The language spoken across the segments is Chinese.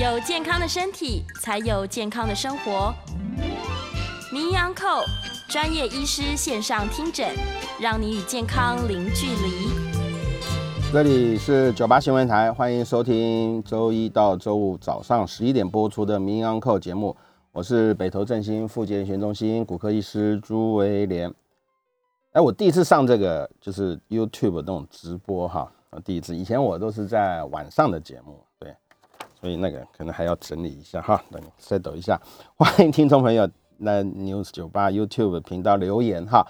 有健康的身体，才有健康的生活。名医扣专业医师线上听诊，让你与健康零距离。这里是九八新闻台，欢迎收听周一到周五早上十一点播出的名医扣节目。我是北投振兴复健医学中心骨科医师朱维廉。哎，我第一次上这个就是 YouTube 那种直播哈，第一次。以前我都是在晚上的节目，所以那个可能还要整理一下哈，等 set 一下。欢迎听众朋友来 News 九八 YouTube 频道留言哈。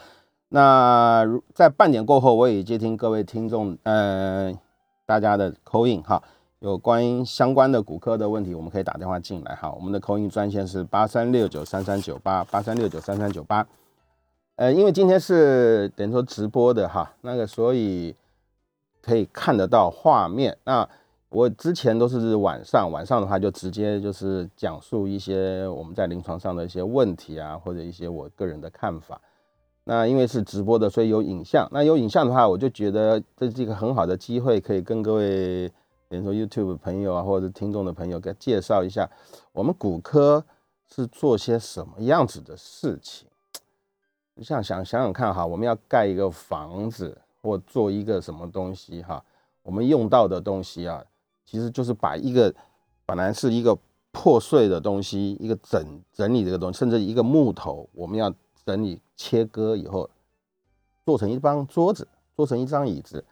那在半点过后，我也接听各位听众，嗯，大家的口音哈，有关相关的骨科的问题，我们可以打电话进来哈。我们的口音专线是八三六九三三九八八三六九三三九八。呃，因为今天是等于说直播的哈，那个所以可以看得到画面。那我之前都是晚上，晚上的话就直接就是讲述一些我们在临床上的一些问题啊，或者一些我个人的看法。那因为是直播的，所以有影像。那有影像的话，我就觉得这是一个很好的机会，可以跟各位比如说 YouTube 朋友啊，或者听众的朋友，给介绍一下我们骨科是做些什么样子的事情。像想想想看哈，我们要盖一个房子或做一个什么东西哈，我们用到的东西啊，其实就是把一个本来是一个破碎的东西，一个整整理这个东西，甚至一个木头，我们要整理切割以后，做成一张桌子，做成一张椅子，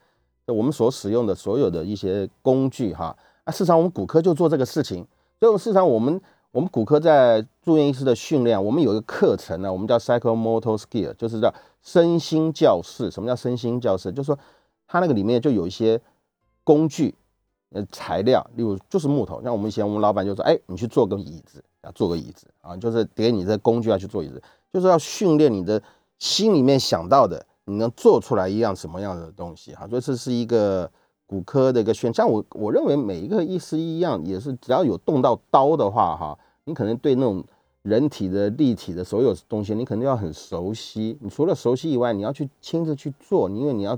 我们所使用的所有的一些工具哈，啊，事实上我们骨科就做这个事情，所以事实上我们。我们骨科在住院医师的训练，我们有一个课程呢，我们叫 psychomotor skill，就是叫身心教室。什么叫身心教室？就是说，它那个里面就有一些工具、呃材料，例如就是木头。像我们以前我们老板就说：“哎，你去做个椅子啊，做个椅子啊，就是给你这工具要去做椅子，就是要训练你的心里面想到的，你能做出来一样什么样的东西哈。所以这是一个。骨科的一个选，像我我认为每一个医师一样，也是只要有动到刀的话，哈，你可能对那种人体的立体的所有东西，你肯定要很熟悉。你除了熟悉以外，你要去亲自去做，因为你要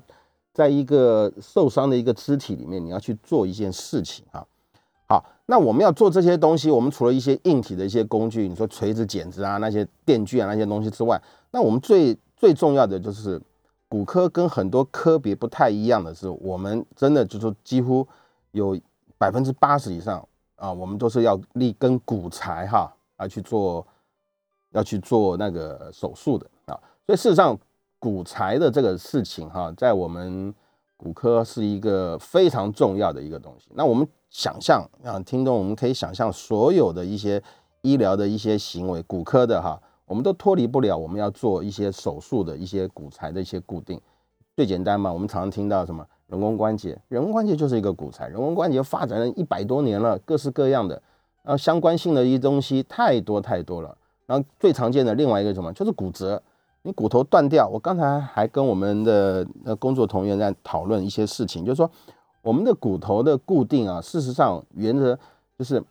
在一个受伤的一个肢体里面，你要去做一件事情啊。好，那我们要做这些东西，我们除了一些硬体的一些工具，你说锤子、剪子啊，那些电锯啊那些东西之外，那我们最最重要的就是。骨科跟很多科别不太一样的是，我们真的就是几乎有百分之八十以上啊，我们都是要立根骨材哈来去做，要去做那个手术的啊。所以事实上，骨材的这个事情哈，在我们骨科是一个非常重要的一个东西。那我们想象啊，听众我们可以想象所有的一些医疗的一些行为，骨科的哈。我们都脱离不了，我们要做一些手术的一些骨材的一些固定。最简单嘛，我们常常听到什么人工关节，人工关节就是一个骨材。人工关节发展了一百多年了，各式各样的，然后相关性的一些东西太多太多了。然后最常见的另外一个什么，就是骨折。你骨头断掉，我刚才还跟我们的呃工作同仁在讨论一些事情，就是说我们的骨头的固定啊，事实上原则就是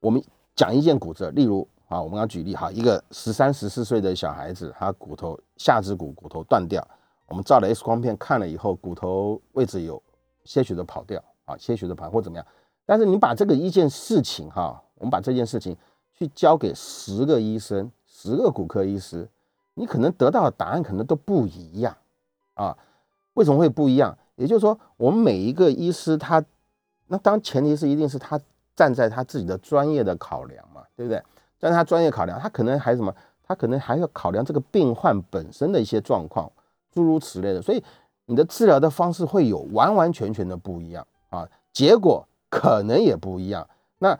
我们讲一件骨折，例如。啊，我们要举例哈，一个十三、十四岁的小孩子，他骨头下肢骨骨头断掉，我们照了 X 光片看了以后，骨头位置有些许的跑掉啊，些许的跑或怎么样？但是你把这个一件事情哈，我们把这件事情去交给十个医生、十个骨科医师，你可能得到的答案可能都不一样啊。为什么会不一样？也就是说，我们每一个医师他，那当前提是一定是他站在他自己的专业的考量嘛，对不对？站在他专业考量，他可能还什么？他可能还要考量这个病患本身的一些状况，诸如此类的。所以你的治疗的方式会有完完全全的不一样啊，结果可能也不一样。那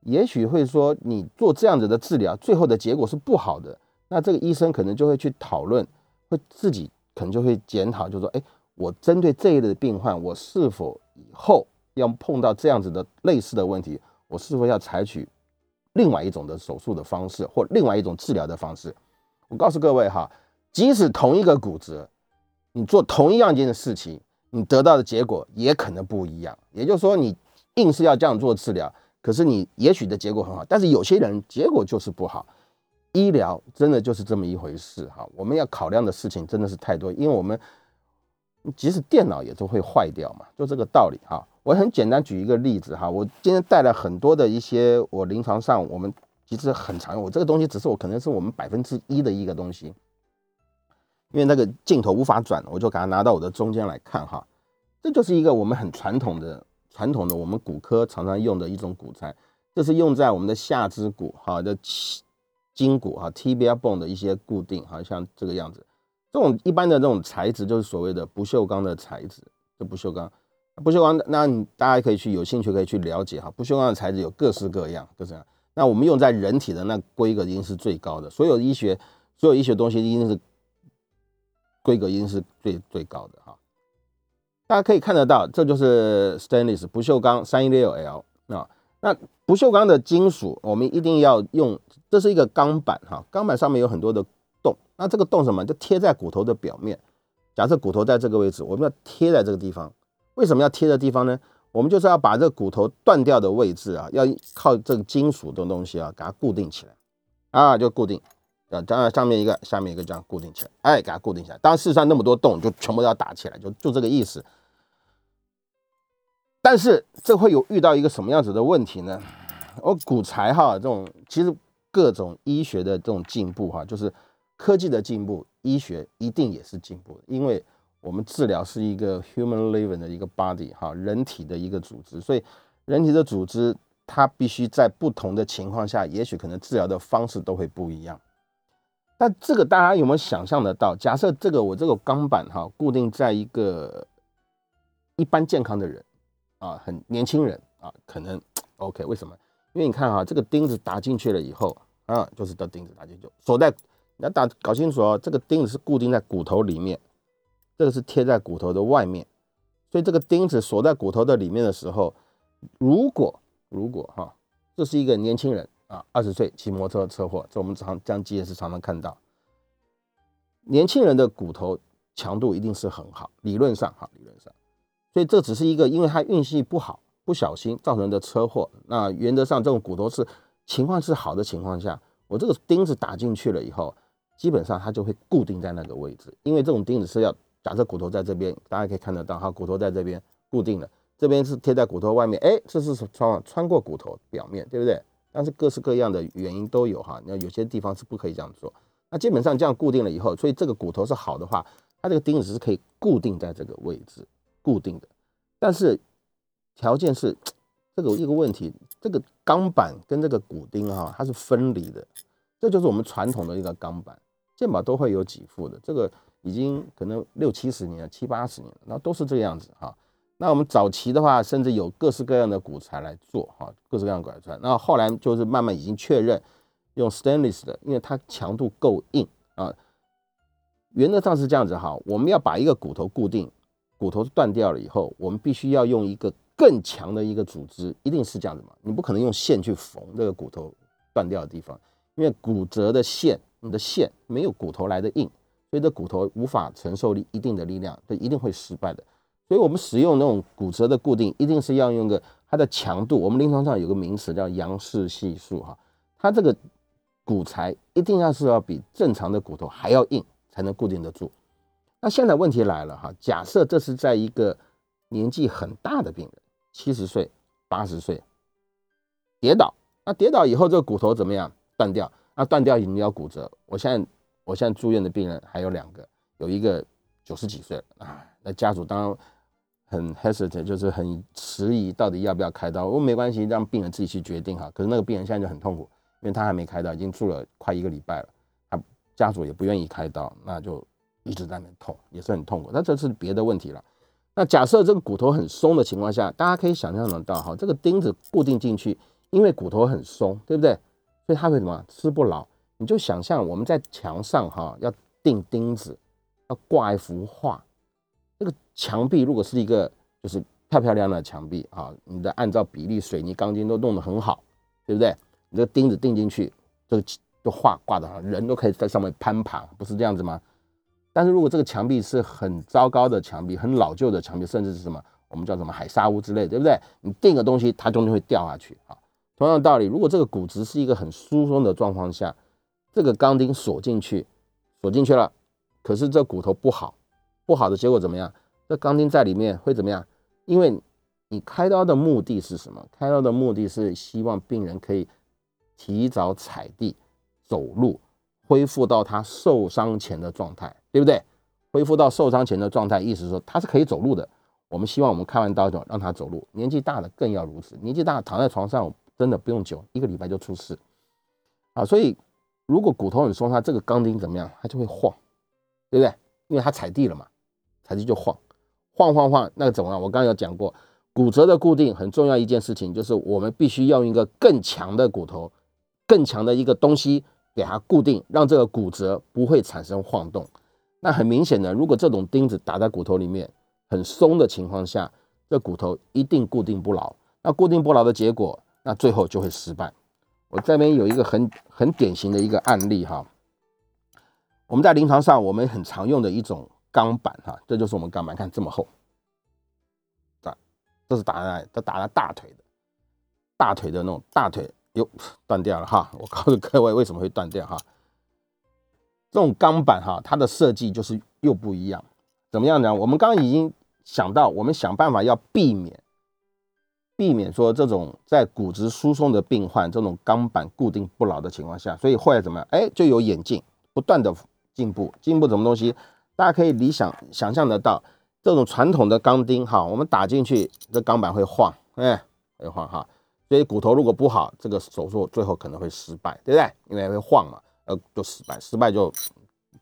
也许会说你做这样子的治疗，最后的结果是不好的。那这个医生可能就会去讨论，会自己可能就会检讨，就说：哎，我针对这一类的病患，我是否以后要碰到这样子的类似的问题，我是否要采取？另外一种的手术的方式，或另外一种治疗的方式，我告诉各位哈，即使同一个骨折，你做同一样一件事情，你得到的结果也可能不一样。也就是说，你硬是要这样做治疗，可是你也许的结果很好，但是有些人结果就是不好。医疗真的就是这么一回事哈，我们要考量的事情真的是太多，因为我们即使电脑也都会坏掉嘛，就这个道理哈。我很简单举一个例子哈，我今天带了很多的一些我临床上我们其实很常用，我这个东西只是我可能是我们百分之一的一个东西，因为那个镜头无法转，我就给它拿到我的中间来看哈，这就是一个我们很传统的传统的我们骨科常常用的一种骨材，这是用在我们的下肢骨哈的筋骨哈 tibia bone 的一些固定，好像这个样子。这种一般的这种材质就是所谓的不锈钢的材质，这不锈钢，不锈钢，那你大家可以去有兴趣可以去了解哈。不锈钢的材质有各式各样，各式各样。那我们用在人体的那规格一定是最高的，所有医学所有医学东西一定是规格一定是最最高的哈。大家可以看得到，这就是 stainless 不锈钢三一六 L 啊。那不锈钢的金属，我们一定要用，这是一个钢板哈，钢板上面有很多的洞。那这个洞什么？就贴在骨头的表面。假设骨头在这个位置，我们要贴在这个地方。为什么要贴的地方呢？我们就是要把这个骨头断掉的位置啊，要靠这个金属的东西啊，给它固定起来啊，就固定。啊，当然上面一个，下面一个这样固定起来，哎，给它固定起来。当然，事实上那么多洞，就全部要打起来，就就这个意思。但是这会有遇到一个什么样子的问题呢？我骨材哈，这种其实各种医学的这种进步哈，就是。科技的进步，医学一定也是进步，因为我们治疗是一个 human living 的一个 body 哈，人体的一个组织，所以人体的组织它必须在不同的情况下，也许可能治疗的方式都会不一样。但这个大家有没有想象得到？假设这个我这个钢板哈固定在一个一般健康的人啊，很年轻人啊，可能 OK？为什么？因为你看哈，这个钉子打进去了以后啊，就是的钉子打进去锁在。你要打搞清楚哦，这个钉子是固定在骨头里面，这个是贴在骨头的外面，所以这个钉子锁在骨头的里面的时候，如果如果哈，这是一个年轻人啊，二十岁骑摩托车车祸，这我们常这样记也是常常看到，年轻人的骨头强度一定是很好，理论上哈，理论上，所以这只是一个因为他运气不好，不小心造成的车祸，那原则上这种骨头是情况是好的情况下，我这个钉子打进去了以后。基本上它就会固定在那个位置，因为这种钉子是要假设骨头在这边，大家可以看得到哈，骨头在这边固定了，这边是贴在骨头外面，哎，这是穿穿过骨头表面对不对？但是各式各样的原因都有哈，那有些地方是不可以这样做。那基本上这样固定了以后，所以这个骨头是好的话，它这个钉子是可以固定在这个位置固定的。但是条件是这个一个问题，这个钢板跟这个骨钉哈，它是分离的，这就是我们传统的一个钢板。健保都会有几副的，这个已经可能六七十年、七八十年，那都是这个样子哈。那我们早期的话，甚至有各式各样的骨材来做哈，各式各样的骨材。那后来就是慢慢已经确认用 stainless 的，因为它强度够硬啊。原则上是这样子哈，我们要把一个骨头固定，骨头断掉了以后，我们必须要用一个更强的一个组织，一定是这样子嘛。你不可能用线去缝这个骨头断掉的地方，因为骨折的线。你的线没有骨头来的硬，所以这骨头无法承受力一定的力量，这一定会失败的。所以我们使用那种骨折的固定，一定是要用个它的强度。我们临床上有个名词叫杨氏系数哈，它这个骨材一定要是要比正常的骨头还要硬，才能固定得住。那现在问题来了哈，假设这是在一个年纪很大的病人，七十岁、八十岁跌倒，那跌倒以后这个骨头怎么样断掉？那断掉你要骨折，我现在我现在住院的病人还有两个，有一个九十几岁了啊，那家属当然很 hesitate，就是很迟疑，到底要不要开刀？我说没关系，让病人自己去决定哈。可是那个病人现在就很痛苦，因为他还没开刀，已经住了快一个礼拜了，他家属也不愿意开刀，那就一直在那痛，也是很痛苦。那这是别的问题了。那假设这个骨头很松的情况下，大家可以想象得到哈，这个钉子固定进去，因为骨头很松，对不对？所以它会什么吃不牢？你就想象我们在墙上哈要钉钉子，要挂一幅画。那个墙壁如果是一个就是漂漂亮亮的墙壁啊，你的按照比例水泥钢筋都弄得很好，对不对？你这个钉子钉进去，这个这画挂的人都可以在上面攀爬，不是这样子吗？但是如果这个墙壁是很糟糕的墙壁，很老旧的墙壁，甚至是什么我们叫什么海沙屋之类，对不对？你钉个东西，它中间会掉下去啊。同样的道理，如果这个骨质是一个很疏松的状况下，这个钢钉锁进去，锁进去了，可是这骨头不好，不好的结果怎么样？这钢钉在里面会怎么样？因为你开刀的目的是什么？开刀的目的是希望病人可以提早踩地走路，恢复到他受伤前的状态，对不对？恢复到受伤前的状态，意思说他是可以走路的。我们希望我们开完刀就让他走路，年纪大的更要如此。年纪大躺在床上真的不用久，一个礼拜就出事啊！所以如果骨头很松，它这个钢钉怎么样？它就会晃，对不对？因为它踩地了嘛，踩地就晃，晃晃晃，那怎么样？我刚刚有讲过，骨折的固定很重要一件事情，就是我们必须要用一个更强的骨头，更强的一个东西给它固定，让这个骨折不会产生晃动。那很明显的，如果这种钉子打在骨头里面。很松的情况下，这骨头一定固定不牢。那固定不牢的结果，那最后就会失败。我这边有一个很很典型的一个案例哈。我们在临床上，我们很常用的一种钢板哈，这就是我们钢板，看这么厚，啊，这是打在这打在大腿的，大腿的那种大腿，哟，断掉了哈。我告诉各位为什么会断掉哈。这种钢板哈，它的设计就是又不一样，怎么样呢？我们刚刚已经。想到我们想办法要避免，避免说这种在骨质疏松的病患这种钢板固定不牢的情况下，所以后来怎么样？哎，就有眼镜不断的进步，进步什么东西？大家可以理想想象得到，这种传统的钢钉哈，我们打进去这钢板会晃，哎，会晃哈，所以骨头如果不好，这个手术最后可能会失败，对不对？因为会晃嘛，呃，就失败，失败就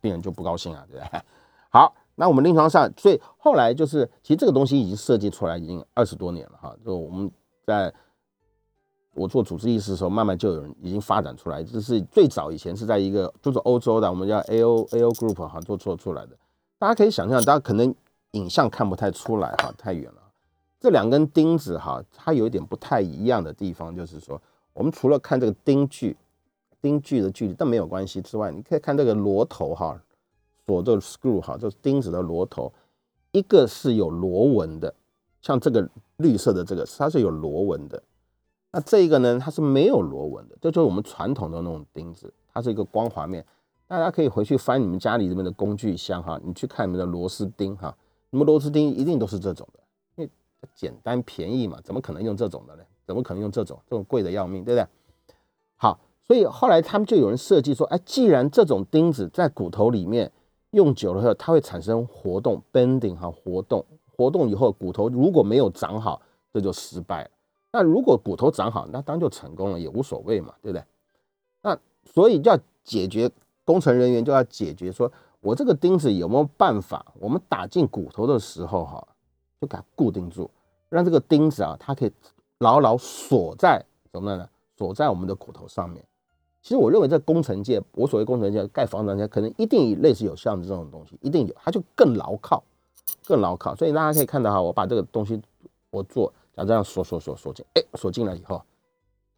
病人就不高兴啊，对不对？好。那我们临床上，所以后来就是，其实这个东西已经设计出来已经二十多年了哈。就我们在我做主治医师的时候，慢慢就有人已经发展出来。这是最早以前是在一个就是欧洲的，我们叫 A O A O Group 哈做做出来的。大家可以想象，大家可能影像看不太出来哈，太远了。这两根钉子哈，它有一点不太一样的地方，就是说，我们除了看这个钉距、钉距的距离，但没有关系之外，你可以看这个螺头哈。锁这个 screw 哈，这钉子的螺头，一个是有螺纹的，像这个绿色的这个，它是有螺纹的。那这一个呢，它是没有螺纹的，这就是我们传统的那种钉子，它是一个光滑面。大家可以回去翻你们家里这边的工具箱哈，你去看你们的螺丝钉哈，你们螺丝钉一定都是这种的，因为简单便宜嘛，怎么可能用这种的呢？怎么可能用这种？这种贵的要命，对不对？好，所以后来他们就有人设计说，哎，既然这种钉子在骨头里面。用久了以后，它会产生活动，bending 哈，活动，活动以后骨头如果没有长好，这就失败了。那如果骨头长好，那当然就成功了，也无所谓嘛，对不对？那所以要解决工程人员就要解决，说我这个钉子有没有办法，我们打进骨头的时候哈，就给它固定住，让这个钉子啊，它可以牢牢锁在什么呢？锁在我们的骨头上面。其实我认为在工程界，我所谓工程界盖房子，可能一定类似有像这种东西，一定有，它就更牢靠，更牢靠。所以大家可以看到哈，我把这个东西我做，像这样锁锁锁锁进，哎，锁进来以后，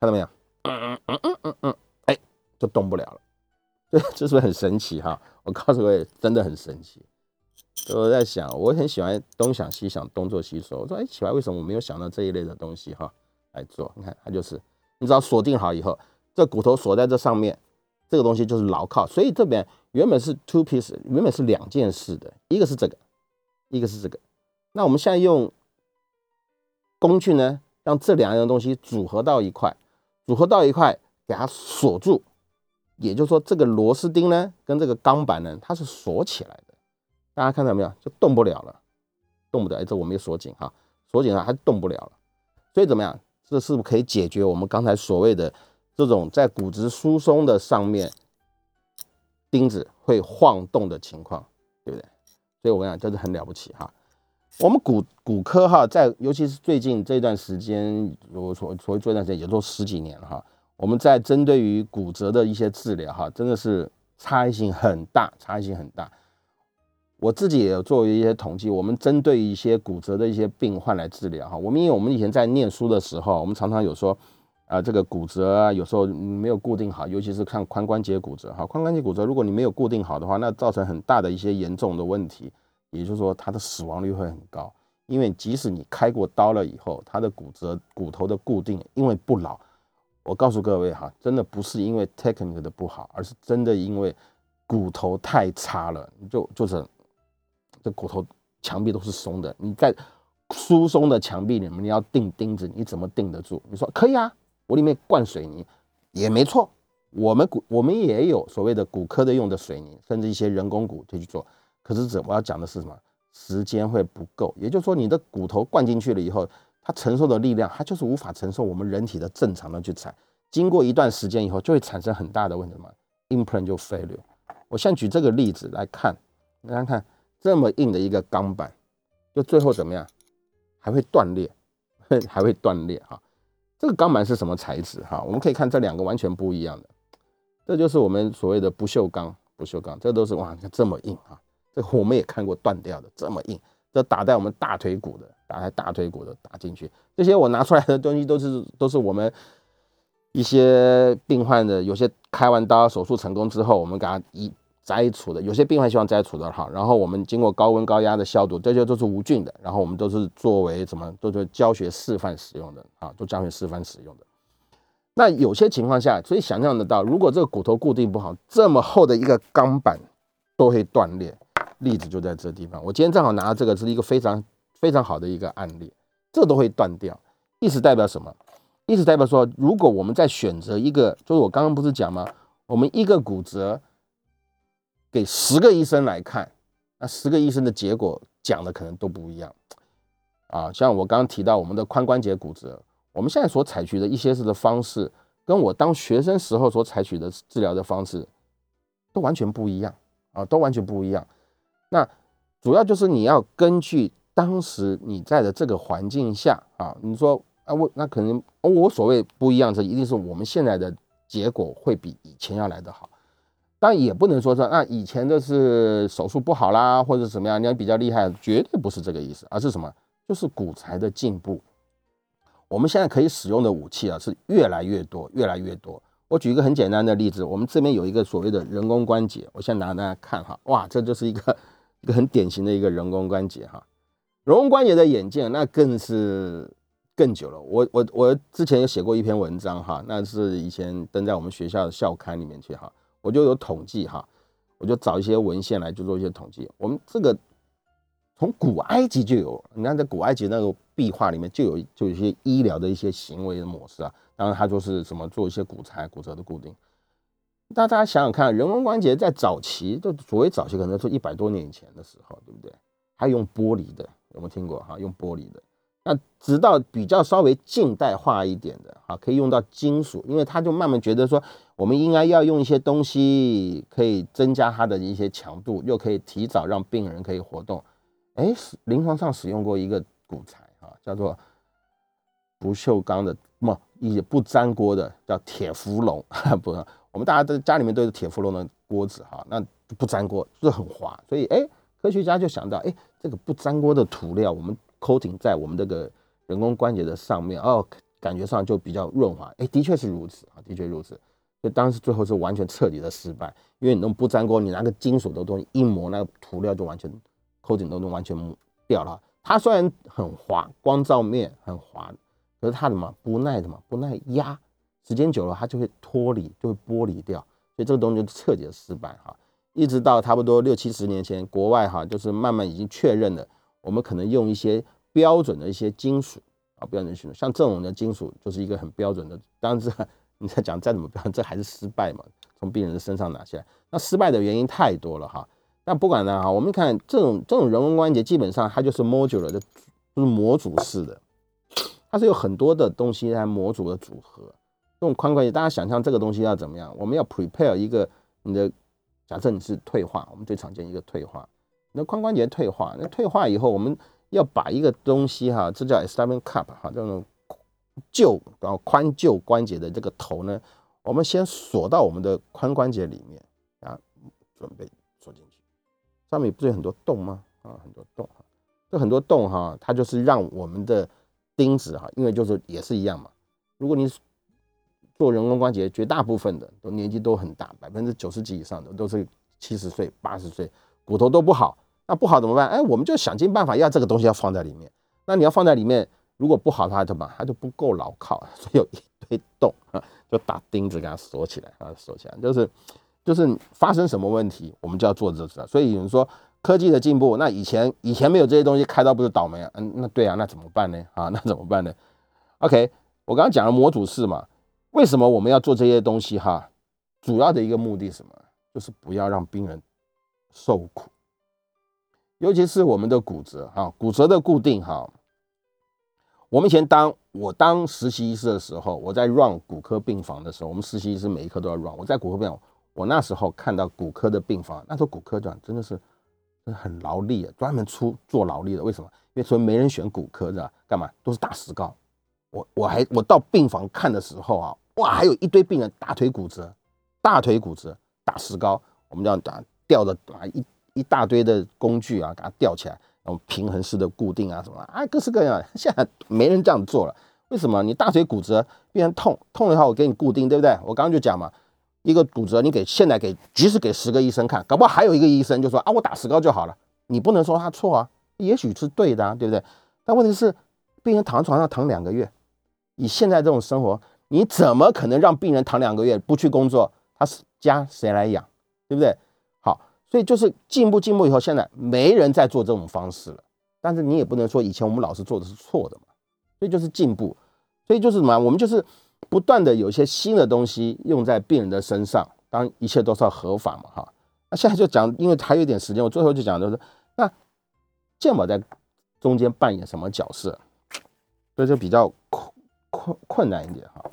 看到没有？嗯嗯嗯嗯嗯，哎，就动不了了。这这是不是很神奇哈？我告诉各位，真的很神奇。所以我在想，我很喜欢东想西想，东做西说。我说，哎，奇怪，为什么我没有想到这一类的东西哈来做？你看，它就是，你只要锁定好以后。这骨头锁在这上面，这个东西就是牢靠。所以这边原本是 two piece，原本是两件事的，一个是这个，一个是这个。那我们现在用工具呢，让这两样东西组合到一块，组合到一块，给它锁住。也就是说，这个螺丝钉呢，跟这个钢板呢，它是锁起来的。大家看到没有？就动不了了，动不了。哎，这我没有锁紧哈，锁紧了还动不了了。所以怎么样？这是不是可以解决我们刚才所谓的？这种在骨质疏松的上面，钉子会晃动的情况，对不对？所以我跟你讲，真的很了不起哈。我们骨骨科哈，在尤其是最近这段时间，我所所谓这段时间也都十几年了哈。我们在针对于骨折的一些治疗哈，真的是差异性很大，差异性很大。我自己也有做一些统计，我们针对一些骨折的一些病患来治疗哈。我们因为我们以前在念书的时候，我们常常有说。啊，这个骨折啊，有时候没有固定好，尤其是看髋关节骨折哈。髋关节骨折，如果你没有固定好的话，那造成很大的一些严重的问题，也就是说，它的死亡率会很高。因为即使你开过刀了以后，它的骨折骨头的固定因为不牢，我告诉各位哈，真的不是因为 technique 的不好，而是真的因为骨头太差了，就就是这骨头墙壁都是松的，你在疏松的墙壁里面，你要钉钉子，你怎么钉得住？你说可以啊，我里面灌水泥也没错。我们骨我们也有所谓的骨科的用的水泥，甚至一些人工骨可以去做。可是这我要讲的是什么？时间会不够，也就是说你的骨头灌进去了以后，它承受的力量，它就是无法承受我们人体的正常的去踩。经过一段时间以后，就会产生很大的问题嘛，implant 就 failure。我先举这个例子来看，大家看这么硬的一个钢板，就最后怎么样？还会断裂，还会断裂哈。这个钢板是什么材质哈？我们可以看这两个完全不一样的，这就是我们所谓的不锈钢，不锈钢，这都是哇，你看这么硬啊！这我们也看过断掉的，这么硬，这打在我们大腿骨的，打在大腿骨的打进去，这些我拿出来的东西都是都是我们一些病患的，有些开完刀手术成功之后，我们给他一。摘除的有些病患希望摘除的哈，然后我们经过高温高压的消毒，这些都是无菌的，然后我们都是作为什么，都是教学示范使用的啊，都教学示范使用的。那有些情况下，所以想象得到，如果这个骨头固定不好，这么厚的一个钢板都会断裂。例子就在这地方，我今天正好拿这个是一个非常非常好的一个案例，这都会断掉。意思代表什么？意思代表说，如果我们在选择一个，就是我刚刚不是讲吗？我们一个骨折。给十个医生来看，那十个医生的结果讲的可能都不一样啊。像我刚刚提到我们的髋关节骨折，我们现在所采取的一些式的方式，跟我当学生时候所采取的治疗的方式都完全不一样啊，都完全不一样。那主要就是你要根据当时你在的这个环境下啊，你说啊，我那可能我所谓不一样，这一定是我们现在的结果会比以前要来得好。但也不能说说那以前的是手术不好啦，或者怎么样，你要比较厉害，绝对不是这个意思，而是什么？就是骨材的进步。我们现在可以使用的武器啊，是越来越多，越来越多。我举一个很简单的例子，我们这边有一个所谓的人工关节，我先拿大家看哈，哇，这就是一个一个很典型的一个人工关节哈。人工关节的眼镜那更是更久了。我我我之前有写过一篇文章哈，那是以前登在我们学校的校刊里面去哈。我就有统计哈，我就找一些文献来就做一些统计。我们这个从古埃及就有，你看在古埃及那个壁画里面就有就有一些医疗的一些行为的模式啊。当然，它就是什么做一些骨材、骨折的固定。那大家想想看，人工关节在早期，就所谓早期，可能说一百多年以前的时候，对不对？还用玻璃的，有没有听过哈？用玻璃的。那直到比较稍微近代化一点的，哈，可以用到金属，因为他就慢慢觉得说，我们应该要用一些东西，可以增加它的一些强度，又可以提早让病人可以活动。哎，临床上使用过一个骨材，哈，叫做不锈钢的，不，也不粘锅的，叫铁氟龙，不，我们大家都家里面都是铁氟龙的锅子，哈，那不粘锅就是很滑，所以哎，科学家就想到，哎，这个不粘锅的涂料，我们。coating 在我们这个人工关节的上面，哦，感觉上就比较润滑。哎，的确是如此啊，的确如此。所以当时最后是完全彻底的失败，因为你弄不粘锅，你拿个金属的东西一磨，那个涂料就完全扣紧都能完全掉了。它虽然很滑，光照面很滑，可是它什么不耐的嘛，不耐压，时间久了它就会脱离，就会剥离掉。所以这个东西就彻底的失败哈。一直到差不多六七十年前，国外哈就是慢慢已经确认了。我们可能用一些标准的一些金属啊，标准金属，像这种的金属就是一个很标准的。当然，这你在讲再怎么标，这还是失败嘛？从病人的身上拿下来，那失败的原因太多了哈。但不管呢哈，我们看这种这种人工关节，基本上它就是 modular 的，就是模组式的，它是有很多的东西来模组的组合。这种髋关节，大家想象这个东西要怎么样？我们要 prepare 一个你的，假设你是退化，我们最常见一个退化。那髋关节退化，那退化以后，我们要把一个东西哈，这叫 e s t a b l i s h cup 哈，这种旧然后髋旧关节的这个头呢，我们先锁到我们的髋关节里面啊，准备锁进去。上面不是有很多洞吗？啊，很多洞哈，这很多洞哈，它就是让我们的钉子哈，因为就是也是一样嘛。如果你做人工关节，绝大部分的都年纪都很大，百分之九十几以上的都是七十岁、八十岁。骨头都不好，那不好怎么办？哎，我们就想尽办法要这个东西要放在里面。那你要放在里面，如果不好它怎么？它就不够牢靠，所以有一堆洞啊，就打钉子给它锁起来啊，锁起来。就是就是发生什么问题，我们就要做这个。所以有人说科技的进步，那以前以前没有这些东西，开刀不是倒霉啊？嗯，那对啊，那怎么办呢？啊，那怎么办呢？OK，我刚刚讲了模组式嘛，为什么我们要做这些东西哈？主要的一个目的什么？就是不要让病人受苦，尤其是我们的骨折哈，骨折的固定哈。我们以前当我当实习医师的时候，我在 run 骨科病房的时候，我们实习医师每一科都要 run。我在骨科病房，我那时候看到骨科的病房，那时候骨科长真的是很劳力啊，专门出做劳力的。为什么？因为所以没人选骨科的，干嘛？都是打石膏。我我还我到病房看的时候啊，哇，还有一堆病人大腿骨折，大腿骨折打石膏，我们这样打吊着啊一一大堆的工具啊，给它吊起来。然后平衡式的固定啊什么啊，各式各样。现在没人这样做了，为什么？你大腿骨折，病人痛痛的话，我给你固定，对不对？我刚刚就讲嘛，一个骨折，你给现在给，即使给十个医生看，搞不好还有一个医生就说啊，我打石膏就好了。你不能说他错啊，也许是对的啊，对不对？但问题是，病人躺床上躺两个月，以现在这种生活，你怎么可能让病人躺两个月不去工作？他是家谁来养，对不对？所以就是进步进步以后，现在没人再做这种方式了。但是你也不能说以前我们老师做的是错的嘛。所以就是进步，所以就是什么？我们就是不断的有一些新的东西用在病人的身上，当然一切都是要合法嘛，哈。那现在就讲，因为还有一点时间，我最后就讲就是，那健保在中间扮演什么角色？所以就比较困困困难一点哈。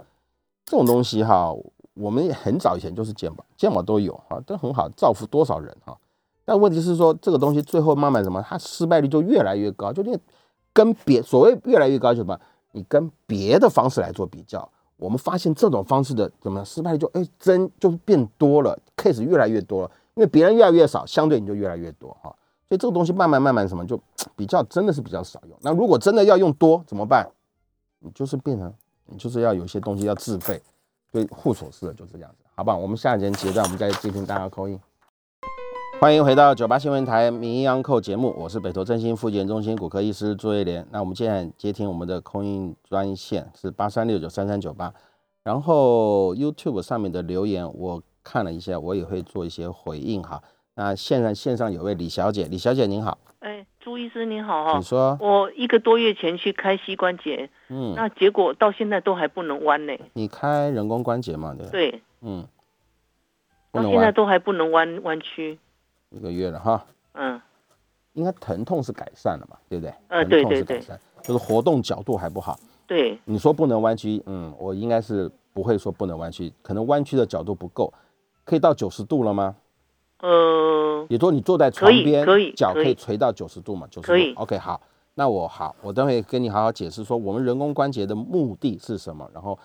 这种东西哈。我们也很早以前就是肩膀，肩膀都有啊，都很好，造福多少人哈。但问题是说，这个东西最后慢慢什么，它失败率就越来越高。就你跟别所谓越来越高，就什么？你跟别的方式来做比较，我们发现这种方式的怎么失败率就哎真就变多了，case 越来越多了。因为别人越来越少，相对你就越来越多哈。所以这个东西慢慢慢慢什么就比较真的是比较少用。那如果真的要用多怎么办？你就是变成你就是要有些东西要自费。对，护所式的就是这样子，好不好？我们下一节阶段，我们再接听大家扣音。欢迎回到九八新闻台民医央扣节目，我是北投振兴复健中心骨科医师朱叶莲。那我们现在接听我们的空运专线是八三六九三三九八，然后 YouTube 上面的留言我看了一下，我也会做一些回应哈。那现在线上有位李小姐，李小姐您好。哎，朱医师您好哈，你说我一个多月前去开膝关节，嗯，那结果到现在都还不能弯呢。你开人工关节嘛？对。对。嗯。到现在都还不能弯弯曲。一个月了哈。嗯。应该疼痛是改善了嘛？对不对？呃，对对对。就是活动角度还不好。对。你说不能弯曲，嗯，我应该是不会说不能弯曲，可能弯曲的角度不够，可以到九十度了吗？呃，也说你坐在床边，可以，脚可以垂到九十度嘛？九十度，OK，好，那我好，我等会跟你好好解释说，我们人工关节的目的是什么，然后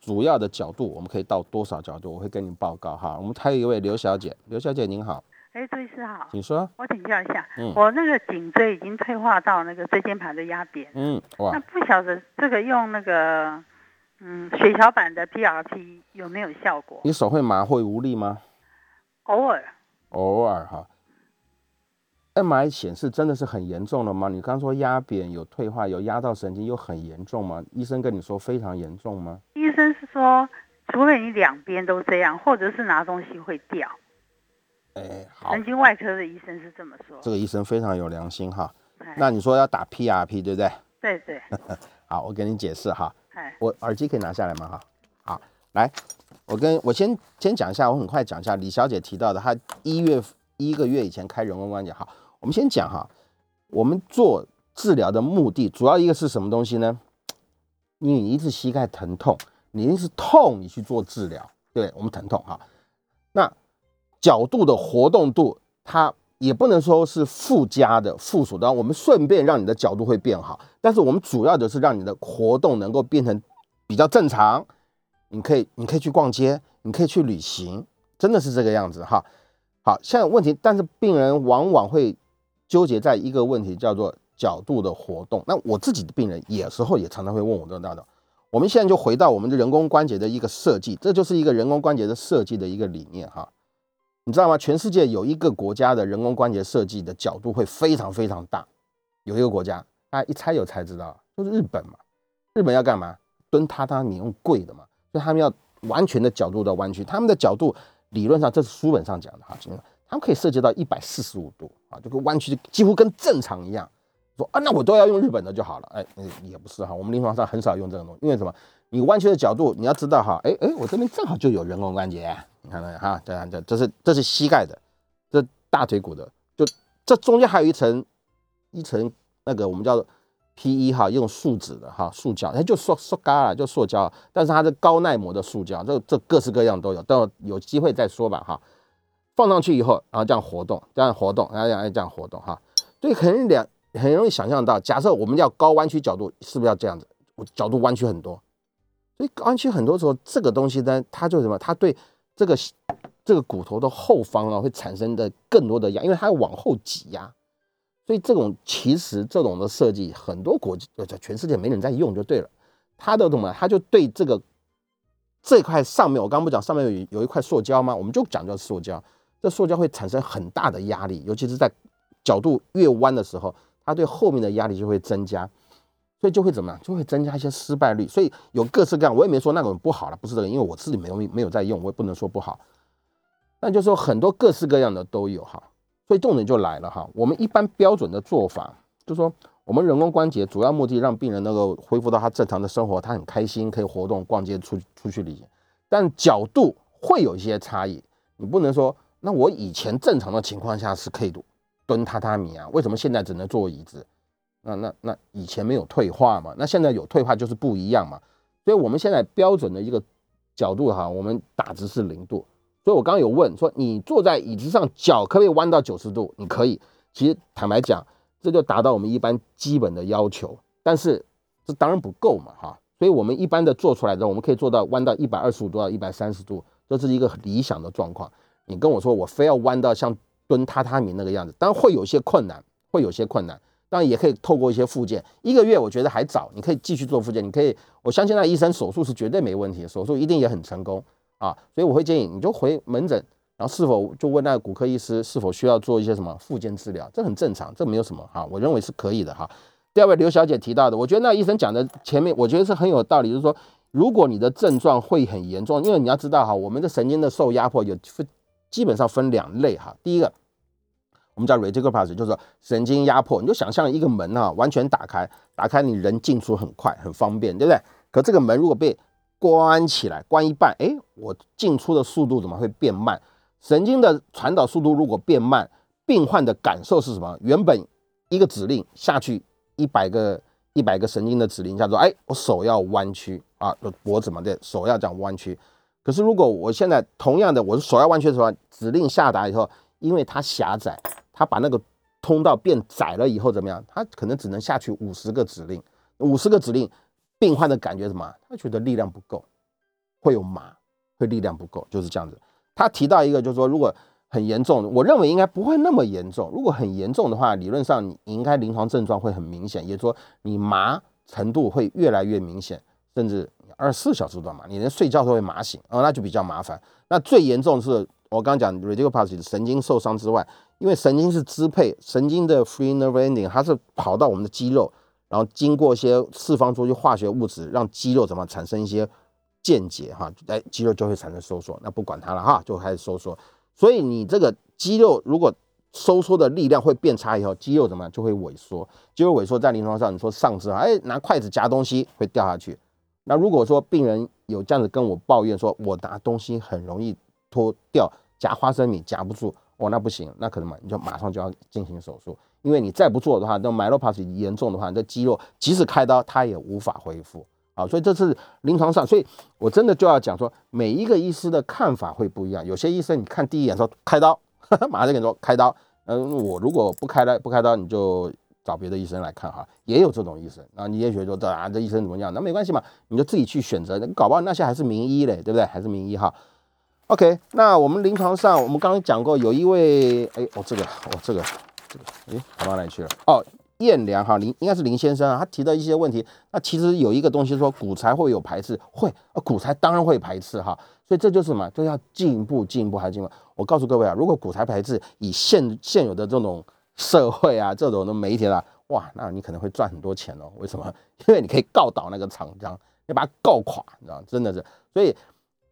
主要的角度我们可以到多少角度，我会跟您报告哈。我们还有一位刘小姐，刘小姐您好，哎，朱医师好，请说，我请教一下，嗯，我那个颈椎已经退化到那个椎间盘的压扁，嗯，哇，那不晓得这个用那个嗯血小板的 PRP 有没有效果？你手会麻会无力吗？偶尔。偶尔哈，MRI 显示真的是很严重了吗？你刚说压扁有退化，有压到神经，又很严重吗？医生跟你说非常严重吗？医生是说，除非你两边都这样，或者是拿东西会掉。哎，好神经外科的医生是这么说。这个医生非常有良心哈。那你说要打 PRP 对不对？对对。好，我给你解释哈。我耳机可以拿下来吗？哈。好，来。我跟我先先讲一下，我很快讲一下李小姐提到的，她一月一个月以前开人工关节。好，我们先讲哈，我们做治疗的目的主要一个是什么东西呢？你一次膝盖疼痛，你一定是痛，你去做治疗，对我们疼痛哈。那角度的活动度，它也不能说是附加的附属的，我们顺便让你的角度会变好，但是我们主要的是让你的活动能够变成比较正常。你可以，你可以去逛街，你可以去旅行，真的是这个样子哈。好，现在问题，但是病人往往会纠结在一个问题，叫做角度的活动。那我自己的病人有时候也常常会问我这道的。我们现在就回到我们的人工关节的一个设计，这就是一个人工关节的设计的一个理念哈。你知道吗？全世界有一个国家的人工关节设计的角度会非常非常大，有一个国家，大家一猜就猜知道，就是日本嘛。日本要干嘛？蹲榻榻米用跪的嘛。所以他们要完全的角度的弯曲，他们的角度理论上这是书本上讲的哈，他们可以设计到一百四十五度啊，这个弯曲几乎跟正常一样。说啊，那我都要用日本的就好了。哎，也不是哈，我们临床上很少用这种东西，因为什么？你弯曲的角度，你要知道哈，哎哎，我这边正好就有人工关节，你看到哈？这样这这是这是膝盖的，这大腿骨的，就这中间还有一层一层那个我们叫做 P E 哈，用树脂的哈，塑胶，它就塑塑胶啊，就塑胶，但是它是高耐磨的塑胶，这这各式各样都有，等有机会再说吧哈。放上去以后，然后这样活动，这样活动，然后这样这样活动哈，所以很两很容易想象到，假设我们要高弯曲角度，是不是要这样子？我角度弯曲很多。所以弯曲很多时候，这个东西呢，它就什么？它对这个这个骨头的后方啊，会产生的更多的压，因为它要往后挤压。所以这种其实这种的设计，很多国际呃在全世界没人在用就对了。它的什么？它就对这个这块上面，我刚刚不讲上面有有一块塑胶吗？我们就讲叫塑胶，这塑胶会产生很大的压力，尤其是在角度越弯的时候，它对后面的压力就会增加。所以就会怎么样？就会增加一些失败率。所以有各式各样，我也没说那种不好了，不是这个，因为我自己没有没有在用，我也不能说不好。那就是说很多各式各样的都有哈。所以重点就来了哈。我们一般标准的做法，就是说我们人工关节主要目的让病人能够恢复到他正常的生活，他很开心，可以活动、逛街、出出去旅行。但角度会有一些差异，你不能说那我以前正常的情况下是可以蹲榻榻米啊，为什么现在只能坐椅子？那那那以前没有退化嘛？那现在有退化就是不一样嘛。所以我们现在标准的一个角度哈，我们打直是零度。所以我刚刚有问说，你坐在椅子上脚可不可以弯到九十度？你可以。其实坦白讲，这就达到我们一般基本的要求。但是这当然不够嘛哈。所以我们一般的做出来的，我们可以做到弯到一百二十五度到一百三十度，这是一个理想的状况。你跟我说我非要弯到像蹲榻榻米那个样子，当然会有些困难，会有些困难。当然也可以透过一些附件，一个月我觉得还早，你可以继续做附件，你可以，我相信那医生手术是绝对没问题，手术一定也很成功啊，所以我会建议你就回门诊，然后是否就问那个骨科医师是否需要做一些什么附件治疗，这很正常，这没有什么哈，我认为是可以的哈。第二位刘小姐提到的，我觉得那医生讲的前面，我觉得是很有道理，就是说如果你的症状会很严重，因为你要知道哈，我们的神经的受压迫有分，基本上分两类哈，第一个。我们叫 reticular p a s 就是说神经压迫，你就想象一个门啊，完全打开，打开你人进出很快，很方便，对不对？可这个门如果被关起来，关一半，哎，我进出的速度怎么会变慢？神经的传导速度如果变慢，病患的感受是什么？原本一个指令下去一百个一百个神经的指令，叫做哎，我手要弯曲啊，脖子嘛，对，手要这样弯曲。可是如果我现在同样的，我手要弯曲的时候，指令下达以后，因为它狭窄。它把那个通道变窄了以后怎么样？它可能只能下去五十个指令，五十个指令，病患的感觉什么？他觉得力量不够，会有麻，会力量不够，就是这样子。他提到一个，就是说如果很严重，我认为应该不会那么严重。如果很严重的话，理论上你应该临床症状会很明显，也就是说你麻程度会越来越明显，甚至二十四小时都麻，你连睡觉都会麻醒，哦，那就比较麻烦。那最严重是我刚刚讲 radiculopathy 神经受伤之外。因为神经是支配神经的 free nerve ending，它是跑到我们的肌肉，然后经过一些释放出去化学物质，让肌肉怎么产生一些间接哈，哎，肌肉就会产生收缩。那不管它了哈，就开始收缩。所以你这个肌肉如果收缩的力量会变差以后，肌肉怎么就会萎缩？肌肉萎缩在临床上，你说上肢，哎，拿筷子夹东西会掉下去。那如果说病人有这样子跟我抱怨说，我拿东西很容易脱掉，夹花生米夹不住。哦，那不行，那可能嘛，你就马上就要进行手术，因为你再不做的话，那 myelopathy 严重的话，这肌肉即使开刀，它也无法恢复啊。所以这是临床上，所以我真的就要讲说，每一个医师的看法会不一样。有些医生你看第一眼说开刀，马上就跟你说开刀，嗯，我如果不开刀不开刀，你就找别的医生来看哈，也有这种医生啊。你也觉得说啊，这医生怎么样？那没关系嘛，你就自己去选择，搞不好那些还是名医嘞，对不对？还是名医哈。OK，那我们临床上，我们刚刚讲过，有一位，哎，哦，这个，哦，这个，这个，哎，跑到哪里去了？哦，燕良哈林，应该是林先生啊，他提到一些问题。那其实有一个东西说，骨材会有排斥，会，骨材当然会排斥哈。所以这就是什么？就要进一步，进一步还进步。我告诉各位啊，如果骨材排斥，以现现有的这种社会啊，这种的媒体啊，哇，那你可能会赚很多钱哦。为什么？因为你可以告倒那个厂商，你把它告垮，你知道真的是。所以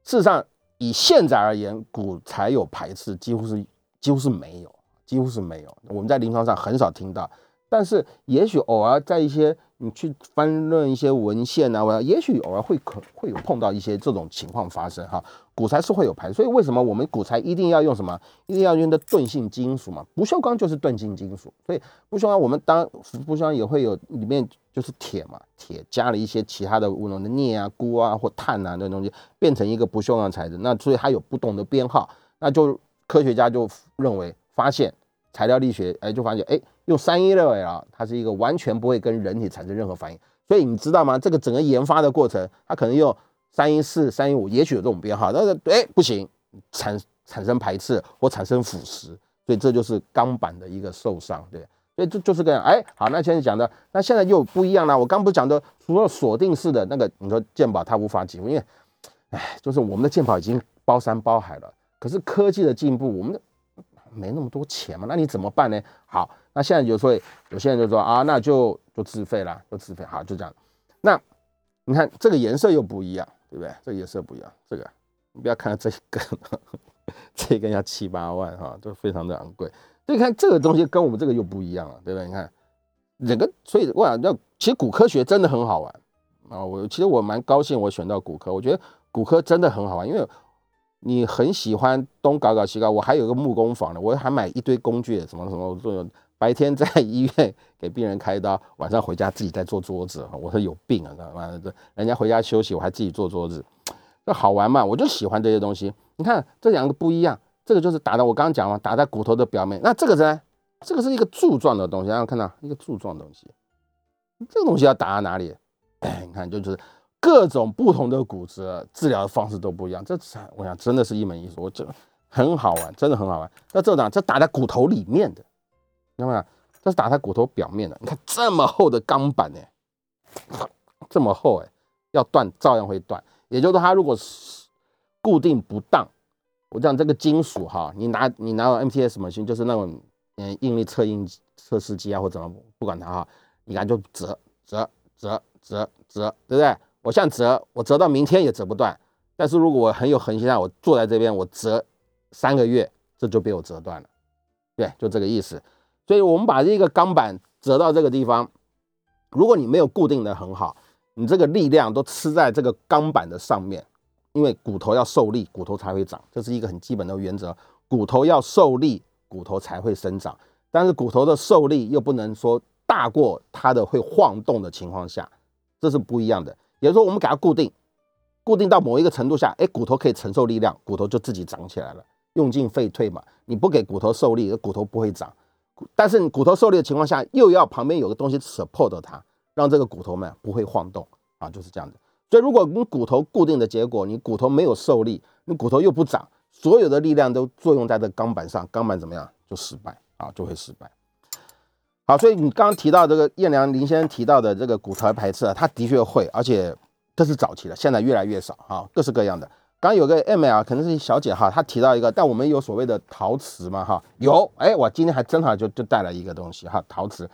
事实上。以现在而言，骨材有排斥几乎是几乎是没有，几乎是没有。我们在临床上很少听到，但是也许偶尔在一些你去翻论一些文献啊，我也许偶尔会可会有碰到一些这种情况发生哈。骨材是会有排，所以为什么我们骨材一定要用什么？一定要用的钝性金属嘛？不锈钢就是钝性金属，所以不锈钢我们当不锈钢也会有里面就是铁嘛，铁加了一些其他的物种的镍啊、钴啊或碳啊那东西，变成一个不锈钢材质，那所以它有不同的编号，那就科学家就认为发现材料力学，哎，就发现哎，用三一六 L 它是一个完全不会跟人体产生任何反应，所以你知道吗？这个整个研发的过程，它可能用。三一四、三一五，也许有这种编号，但是哎不行，产产生排斥或产生腐蚀，所以这就是钢板的一个受伤，对，所以这就是这样。哎，好，那现在讲的，那现在又不一样了。我刚不是讲的，除了锁定式的那个，你说鉴宝它无法给付，因为，哎，就是我们的鉴宝已经包山包海了。可是科技的进步，我们的没那么多钱嘛，那你怎么办呢？好，那现在就说有些人就说啊，那就就自费了，就自费，好，就这样。那你看这个颜色又不一样。对不对？这个颜色不一样。这个你不要看到这一根，这一根要七八万哈，都非常的昂贵。所以看这个东西跟我们这个又不一样了，对不对？你看整个，所以我想要，其实骨科学真的很好玩啊。我其实我蛮高兴，我选到骨科，我觉得骨科真的很好玩，因为你很喜欢东搞搞西搞。我还有个木工房呢，我还买一堆工具，什么什么做。白天在医院给病人开刀，晚上回家自己在做桌子。我说有病啊，知道吗？这人家回家休息，我还自己做桌子，这好玩嘛？我就喜欢这些东西。你看这两个不一样，这个就是打到我刚刚讲嘛，打在骨头的表面。那这个呢？这个是一个柱状的东西，大家看到一个柱状东西，这个东西要打到哪里？你看就是各种不同的骨折治疗的方式都不一样。这我想真的是一门艺术，我这很好玩，真的很好玩。那这呢？这打在骨头里面的。你看没有？这是打在骨头表面的。你看这么厚的钢板呢，这么厚哎，要断照样会断。也就是说，它如果是固定不当，我讲这个金属哈，你拿你拿 MTS 模型，就是那种嗯应力测应测试机啊，或怎么不管它哈，你看就折折折折折，对不对？我像折，我折到明天也折不断。但是如果我很有恒心啊，我坐在这边，我折三个月，这就被我折断了。对，就这个意思。所以，我们把这个钢板折到这个地方，如果你没有固定的很好，你这个力量都吃在这个钢板的上面，因为骨头要受力，骨头才会长，这是一个很基本的原则。骨头要受力，骨头才会生长。但是骨头的受力又不能说大过它的会晃动的情况下，这是不一样的。也就是说，我们给它固定，固定到某一个程度下，哎，骨头可以承受力量，骨头就自己长起来了。用进废退嘛，你不给骨头受力，骨头不会长。但是你骨头受力的情况下，又要旁边有个东西 support 它，让这个骨头们不会晃动啊，就是这样子。所以如果你骨头固定的结果，你骨头没有受力，你骨头又不长，所有的力量都作用在这钢板上，钢板怎么样就失败啊，就会失败。好，所以你刚刚提到这个燕良林先生提到的这个骨头排斥啊，他的确会，而且这是早期的，现在越来越少啊，各式各样的。刚有个 M L，可能是小姐哈，她提到一个，但我们有所谓的陶瓷嘛哈，有，哎，我今天还正好就就带了一个东西哈，陶瓷，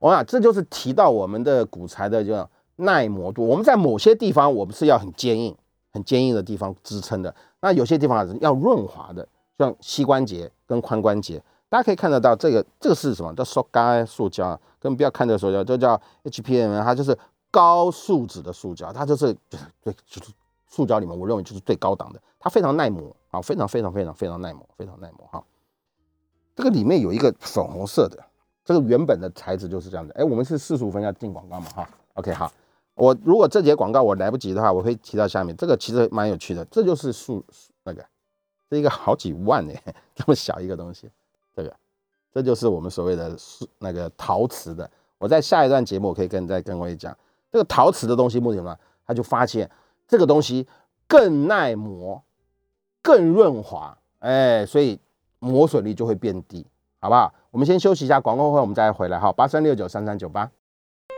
我讲这就是提到我们的骨材的叫耐磨度，我们在某些地方我们是要很坚硬、很坚硬的地方支撑的，那有些地方是要润滑的，像膝关节跟髋关节，大家可以看得到这个这个是什么？叫塑胶塑胶，根本不要看这个塑胶，这叫 H P M，它就是高素质的塑胶，它就是对就是。塑胶里面，我认为就是最高档的，它非常耐磨啊，非常非常非常非常耐磨，非常耐磨哈。这个里面有一个粉红色的，这个原本的材质就是这样的。哎，我们是四十五分要进广告嘛哈？OK 好，我如果这节广告我来不及的话，我会提到下面这个其实蛮有趣的，这就是塑那个这一个好几万呢，这么小一个东西，这就是我们所谓的那个陶瓷的。我在下一段节目我可以跟再跟各位讲，这个陶瓷的东西目前什么？他就发现。这个东西更耐磨，更润滑，哎，所以磨损率就会变低，好不好？我们先休息一下，广告后我们再回来哈。八三六九三三九八，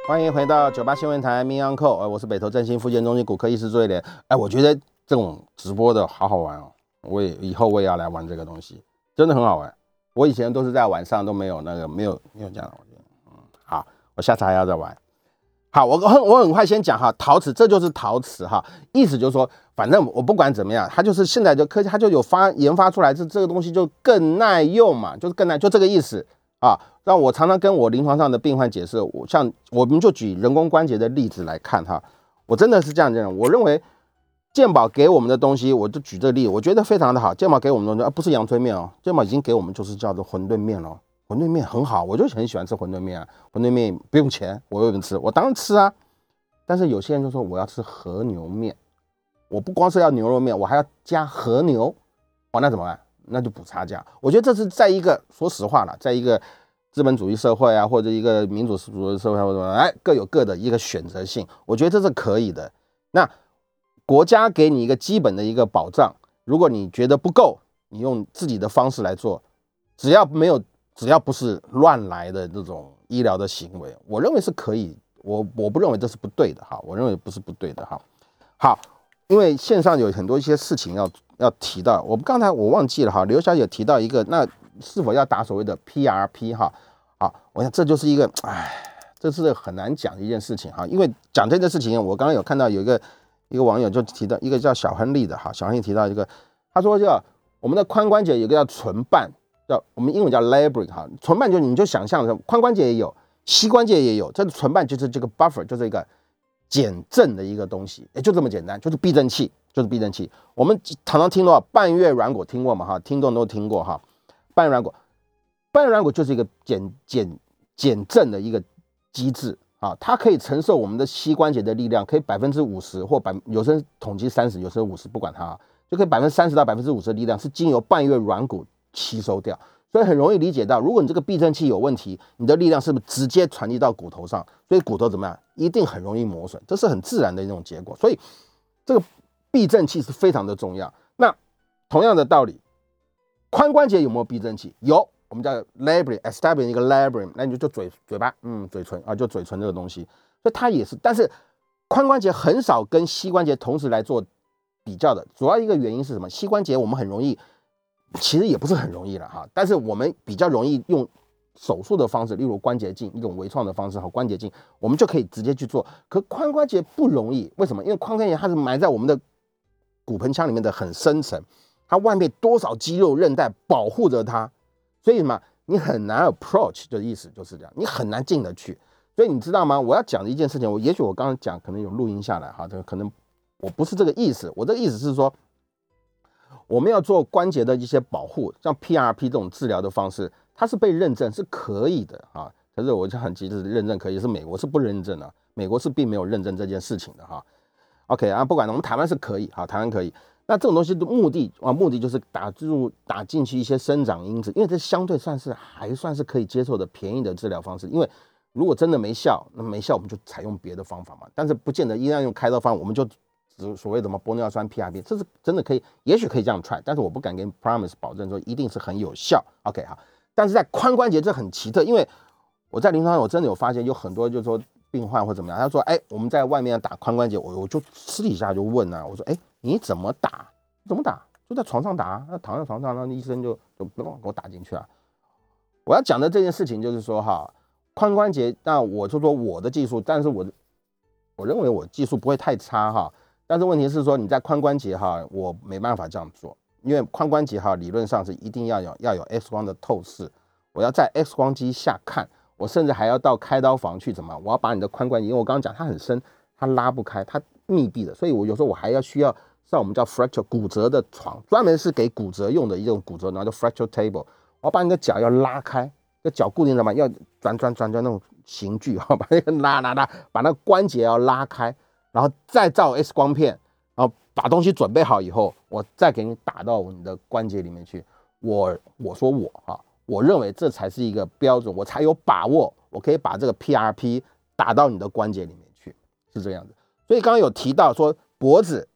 欢迎回到九八新闻台民安扣，哎，我是北投振兴复健中心骨科医师周一莲，哎，我觉得这种直播的好好玩哦，我也以后我也要来玩这个东西，真的很好玩。我以前都是在晚上都没有那个没有没有这样的，嗯，好，我下次还要再玩。好，我很我很快先讲哈，陶瓷这就是陶瓷哈，意思就是说，反正我不管怎么样，它就是现在的科技，它就有发研发出来，这这个东西就更耐用嘛，就是更耐，就这个意思啊。让我常常跟我临床上的病患解释，我像我们就举人工关节的例子来看哈，我真的是这样认为，我认为健保给我们的东西，我就举这个例，我觉得非常的好。健保给我们的东西，啊不是阳春面哦，健保已经给我们就是叫做馄饨面了。馄饨面很好，我就很喜欢吃馄饨面啊。馄饨面不用钱，我有人吃，我当然吃啊。但是有些人就说我要吃和牛面，我不光是要牛肉面，我还要加和牛，哦，那怎么办？那就补差价。我觉得这是在一个说实话了，在一个资本主义社会啊，或者一个民主主义社会或者哎各有各的一个选择性，我觉得这是可以的。那国家给你一个基本的一个保障，如果你觉得不够，你用自己的方式来做，只要没有。只要不是乱来的这种医疗的行为，我认为是可以。我我不认为这是不对的哈，我认为不是不对的哈。好，因为线上有很多一些事情要要提到，我们刚才我忘记了哈，刘小姐提到一个，那是否要打所谓的 PRP 哈？好，我想这就是一个，哎，这是很难讲一件事情哈。因为讲这件事情，我刚刚有看到有一个一个网友就提到一个叫小亨利的哈，小亨利提到一个，他说叫我们的髋关节有个叫唇瓣。叫我们英文叫 labrum 哈，唇瓣就你就想象髋关节也有，膝关节也有，这个唇瓣就是这个 buffer，就是一个减震的一个东西，也就这么简单，就是避震器，就是避震器。我们常常听到半月软骨，听过吗？哈，听众都听过哈。半月软骨，半月软骨就是一个减减减震的一个机制啊，它可以承受我们的膝关节的力量，可以百分之五十或百，有时候统计三十，有时候五十，不管它啊，就可以百分之三十到百分之五十的力量是经由半月软骨。吸收掉，所以很容易理解到，如果你这个避震器有问题，你的力量是不是直接传递到骨头上？所以骨头怎么样，一定很容易磨损，这是很自然的一种结果。所以这个避震器是非常的重要。那同样的道理，髋关节有没有避震器？有，我们叫 labrum，establish 一个 labrum，那你就就嘴嘴巴，嗯，嘴唇啊，就嘴唇这个东西，所以它也是。但是髋关节很少跟膝关节同时来做比较的，主要一个原因是什么？膝关节我们很容易。其实也不是很容易了哈，但是我们比较容易用手术的方式，例如关节镜一种微创的方式和关节镜，我们就可以直接去做。可髋关节不容易，为什么？因为髋关节它是埋在我们的骨盆腔里面的很深层，它外面多少肌肉韧带保护着它，所以什么？你很难 approach 的意思就是这样，你很难进得去。所以你知道吗？我要讲的一件事情，我也许我刚刚讲可能有录音下来哈，这个可能我不是这个意思，我这个意思是说。我们要做关节的一些保护，像 PRP 这种治疗的方式，它是被认证是可以的啊。可是我就很急着认证可以，是美国是不认证的，美国是并没有认证这件事情的哈。OK 啊，不管了我们台湾是可以，好，台湾可以。那这种东西的目的啊，目的就是打入打进去一些生长因子，因为这相对算是还算是可以接受的便宜的治疗方式。因为如果真的没效，那没效我们就采用别的方法嘛。但是不见得一定要用开刀方，我们就。所谓的什么玻尿酸 PRP，这是真的可以，也许可以这样 try，但是我不敢给 promise 保证说一定是很有效。OK 哈，但是在髋关节这很奇特，因为我在临床上我真的有发现有很多就是说病患或怎么样，他说哎我们在外面打髋关节，我我就私底下就问啊，我说哎你怎么打？怎么打？就在床上打，那躺在床上，那医生就就不给我打进去啊。我要讲的这件事情就是说哈，髋关节，那我就说我的技术，但是我我认为我技术不会太差哈。但是问题是说你在髋关节哈，我没办法这样做，因为髋关节哈理论上是一定要有要有 X 光的透视，我要在 X 光机下看，我甚至还要到开刀房去怎么，我要把你的髋关节，因为我刚刚讲它很深，它拉不开，它密闭的，所以我有时候我还要需要像我们叫 fracture 骨折的床，专门是给骨折用的一种骨折，然后叫 fracture table，我把你的脚要拉开，这脚固定的嘛，要转转转转那种刑具哈，把那个拉拉拉，把那个关节要拉开。然后再照 X 光片，然后把东西准备好以后，我再给你打到你的关节里面去。我我说我哈，我认为这才是一个标准，我才有把握，我可以把这个 PRP 打到你的关节里面去，是这样子。所以刚刚有提到说脖子、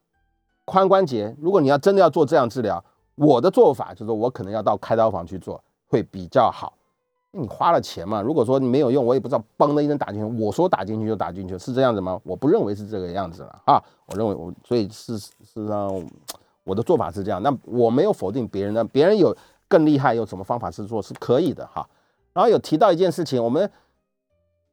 髋关节，如果你要真的要做这样治疗，我的做法就是我可能要到开刀房去做，会比较好。你花了钱嘛？如果说你没有用，我也不知道，嘣的一声打进去，我说打进去就打进去，是这样子吗？我不认为是这个样子了啊！我认为我，所以事实上我的做法是这样。那我没有否定别人的，别人有更厉害，有什么方法是做是可以的哈。然后有提到一件事情，我们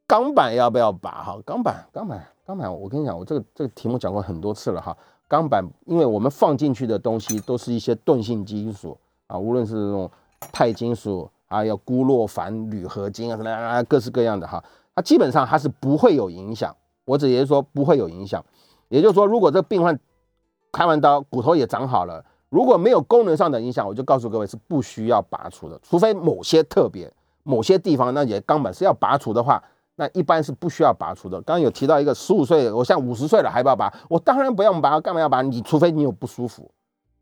钢板要不要拔？哈，钢板，钢板，钢板，我跟你讲，我这个这个题目讲过很多次了哈。钢板，因为我们放进去的东西都是一些钝性金属啊，无论是这种钛金属啊，要钴铬钒铝合金啊，什么啊各式各样的哈，它基本上它是不会有影响。我只是说不会有影响，也就是说，如果这病患开完刀，骨头也长好了，如果没有功能上的影响，我就告诉各位是不需要拔除的，除非某些特别。某些地方那些钢板是要拔除的话，那一般是不需要拔除的。刚刚有提到一个十五岁，我像五十岁了还不要拔？我当然不要拔，干嘛要拔？你除非你有不舒服，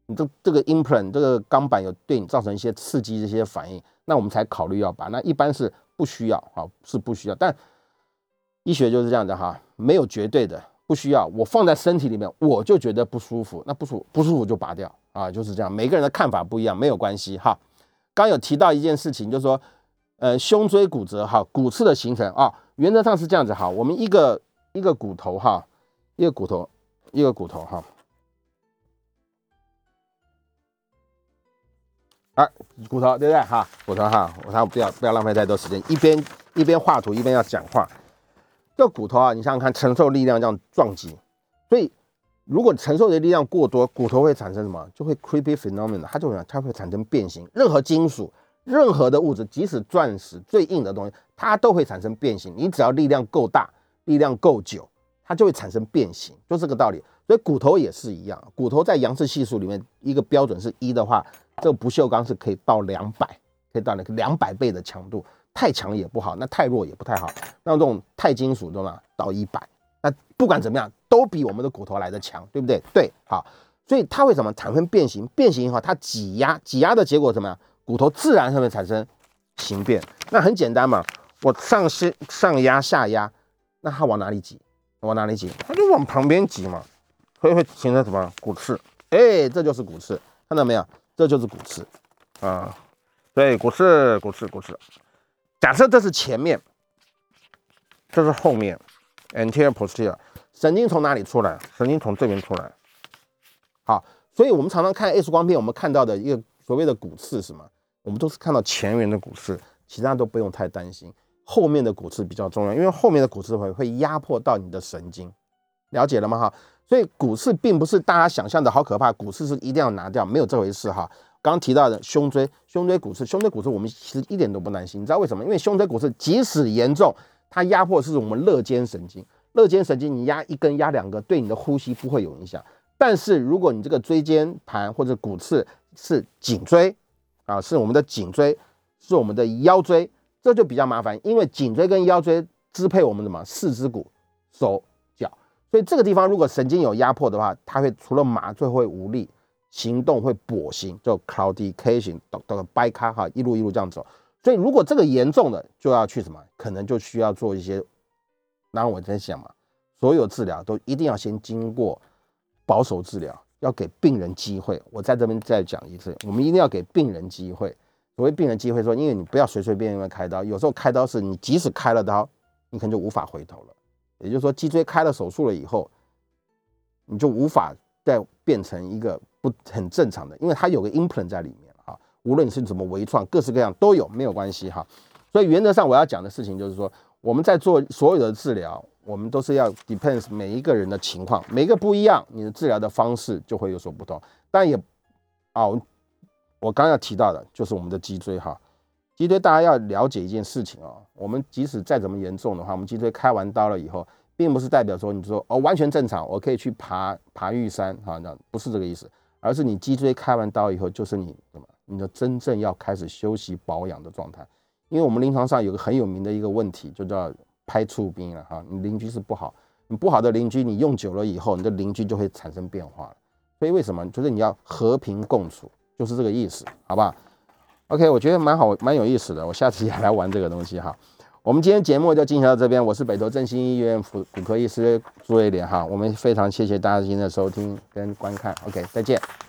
你这这个 implant 这个钢板有对你造成一些刺激这些反应，那我们才考虑要拔。那一般是不需要，啊，是不需要。但医学就是这样的哈，没有绝对的不需要。我放在身体里面，我就觉得不舒服，那不舒不舒服就拔掉啊，就是这样。每个人的看法不一样，没有关系哈。刚有提到一件事情，就是说。呃，胸椎骨折哈，骨刺的形成啊，原则上是这样子哈。我们一个一个骨头哈，一个骨头，一个骨头哈。啊，骨头对不对哈？骨头哈，我看不要不要浪费太多时间，一边一边画图一边要讲话。这骨头啊，你想想看，承受力量这样撞击，所以如果承受的力量过多，骨头会产生什么？就会 creepy phenomenon，它就它会产生变形。任何金属。任何的物质，即使钻石最硬的东西，它都会产生变形。你只要力量够大，力量够久，它就会产生变形，就这个道理。所以骨头也是一样，骨头在杨氏系数里面，一个标准是一的话，这个不锈钢是可以到两百，可以到那个两百倍的强度。太强也不好，那太弱也不太好。那这种钛金属对吗？到一百，那不管怎么样，都比我们的骨头来的强，对不对？对，好。所以它为什么产生变形？变形以后，它挤压，挤压的结果怎么样？骨头自然上面产生形变，那很简单嘛，我上下上压下压，那它往哪里挤？往哪里挤？它就往旁边挤嘛，会会形成什么骨刺？哎，这就是骨刺，看到没有？这就是骨刺啊，对，骨刺，骨刺，骨刺。假设这是前面，这是后面，anterior posterior，神经从哪里出来？神经从这边出来。好，所以我们常常看 X 光片，我们看到的一个。所谓的骨刺什么？我们都是看到前缘的骨刺，其他都不用太担心。后面的骨刺比较重要，因为后面的骨刺会会压迫到你的神经，了解了吗？哈，所以骨刺并不是大家想象的好可怕，骨刺是一定要拿掉，没有这回事哈。刚刚提到的胸椎，胸椎骨刺，胸椎骨刺我们其实一点都不担心，你知道为什么？因为胸椎骨刺即使严重，它压迫是我们肋间神经，肋间神经你压一根压两个，对你的呼吸不会有影响。但是如果你这个椎间盘或者骨刺，是颈椎啊，是我们的颈椎，是我们的腰椎，这就比较麻烦，因为颈椎跟腰椎支配我们什么四肢骨、手脚，所以这个地方如果神经有压迫的话，它会除了麻醉会无力，行动会跛行，就 claudication，到到掰开哈，一路一路这样走。所以如果这个严重的，就要去什么，可能就需要做一些。然后我在想嘛，所有治疗都一定要先经过保守治疗。要给病人机会，我在这边再讲一次，我们一定要给病人机会。所谓病人机会，说因为你不要随随便便开刀，有时候开刀是你即使开了刀，你可能就无法回头了。也就是说，脊椎开了手术了以后，你就无法再变成一个不很正常的，因为它有个 implant 在里面啊。无论你是怎么微创，各式各样都有，没有关系哈。所以原则上我要讲的事情就是说，我们在做所有的治疗。我们都是要 depends 每一个人的情况，每个不一样，你的治疗的方式就会有所不同。但也，哦，我刚要提到的就是我们的脊椎哈，脊椎大家要了解一件事情哦，我们即使再怎么严重的话，我们脊椎开完刀了以后，并不是代表说你说哦完全正常，我可以去爬爬玉山哈，那不是这个意思，而是你脊椎开完刀以后，就是你什么，你的真正要开始休息保养的状态。因为我们临床上有个很有名的一个问题，就叫。拍出兵了哈，你邻居是不好，你不好的邻居，你用久了以后，你的邻居就会产生变化了。所以为什么？就是你要和平共处，就是这个意思，好不好？OK，我觉得蛮好，蛮有意思的。我下次也来玩这个东西哈。我们今天节目就进行到这边，我是北投振兴医院骨骨科医师朱瑞莲哈。我们非常谢谢大家今天的收听跟观看，OK，再见。